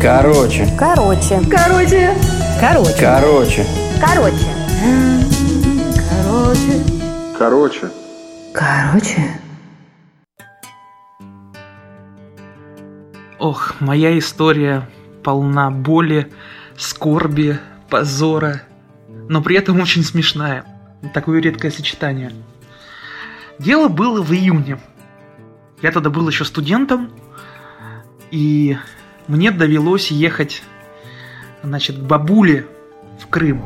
Короче. Короче. Короче. Короче. Короче. Короче. Короче. Короче. Короче. Ох, моя история полна боли, скорби, позора, но при этом очень смешная. Такое редкое сочетание. Дело было в июне. Я тогда был еще студентом, и мне довелось ехать, значит, к бабуле в Крым.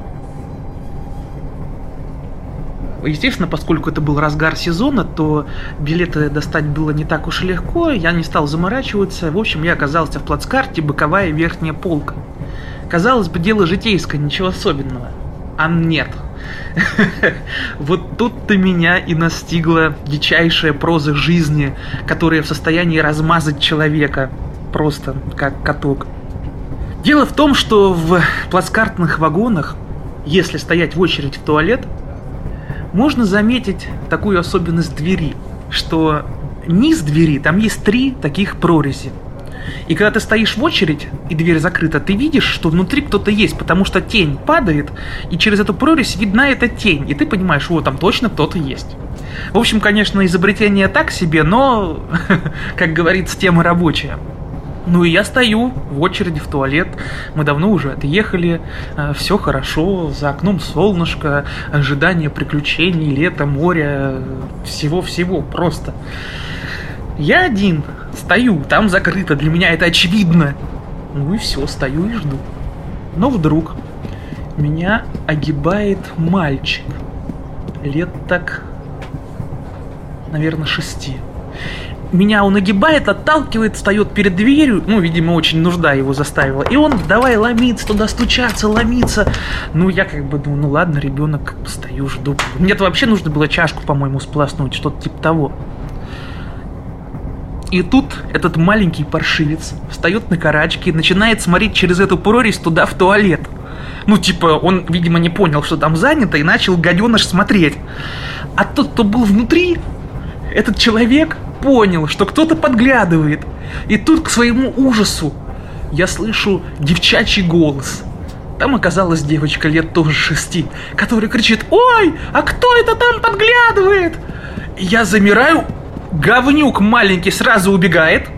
Естественно, поскольку это был разгар сезона, то билеты достать было не так уж и легко, я не стал заморачиваться. В общем, я оказался в плацкарте боковая верхняя полка. Казалось бы, дело житейское, ничего особенного. А нет. Вот тут-то меня и настигла дичайшая проза жизни, которая в состоянии размазать человека. Просто как каток. Дело в том, что в плацкартных вагонах, если стоять в очередь в туалет, можно заметить такую особенность двери, что низ двери, там есть три таких прорези. И когда ты стоишь в очередь, и дверь закрыта, ты видишь, что внутри кто-то есть, потому что тень падает, и через эту прорезь видна эта тень, и ты понимаешь, вот там точно кто-то есть. В общем, конечно, изобретение так себе, но, как говорится, тема рабочая. Ну и я стою в очереди в туалет. Мы давно уже отъехали. э, Все хорошо. За окном солнышко, ожидание приключений, лето, море, всего-всего просто. Я один стою, там закрыто, для меня это очевидно. Ну и все, стою и жду. Но вдруг меня огибает мальчик. Лет так, наверное, шести. Меня он огибает, отталкивает, встает перед дверью. Ну, видимо, очень нужда его заставила. И он давай ломиться туда, стучаться, ломиться. Ну, я как бы думаю, ну ладно, ребенок, стою, жду. Мне-то вообще нужно было чашку, по-моему, сплоснуть, что-то типа того. И тут этот маленький паршивец встает на карачки и начинает смотреть через эту прорезь туда в туалет. Ну, типа, он, видимо, не понял, что там занято, и начал гаденыш смотреть. А тот, кто был внутри, этот человек понял, что кто-то подглядывает. И тут, к своему ужасу, я слышу девчачий голос. Там оказалась девочка лет тоже шести, которая кричит «Ой, а кто это там подглядывает?» Я замираю, говнюк маленький сразу убегает,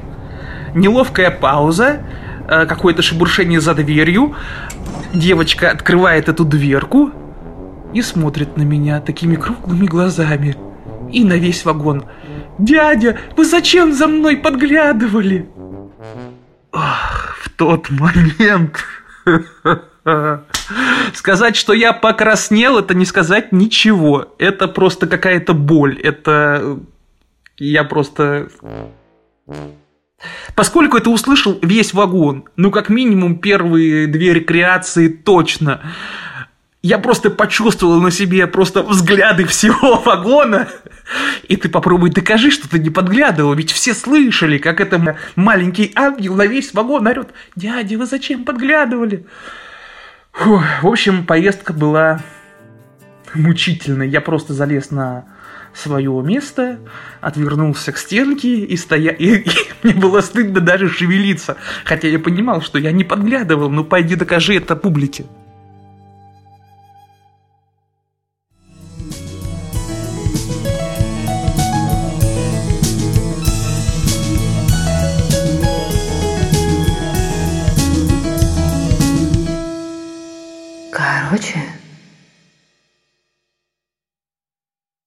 неловкая пауза, э, какое-то шебуршение за дверью, девочка открывает эту дверку и смотрит на меня такими круглыми глазами и на весь вагон. «Дядя, вы зачем за мной подглядывали?» Ах, в тот момент... Сказать, что я покраснел, это не сказать ничего. Это просто какая-то боль. Это... Я просто... Поскольку это услышал весь вагон, ну, как минимум, первые две рекреации точно, я просто почувствовал на себе просто взгляды всего вагона. И ты попробуй докажи, что ты не подглядывал, ведь все слышали, как это маленький ангел на весь вагон орет. Дядя, вы зачем подглядывали? Фу, в общем, поездка была мучительной. Я просто залез на свое место, отвернулся к стенке и стоя... И, и мне было стыдно даже шевелиться. Хотя я понимал, что я не подглядывал. Ну пойди докажи это публике. 而且。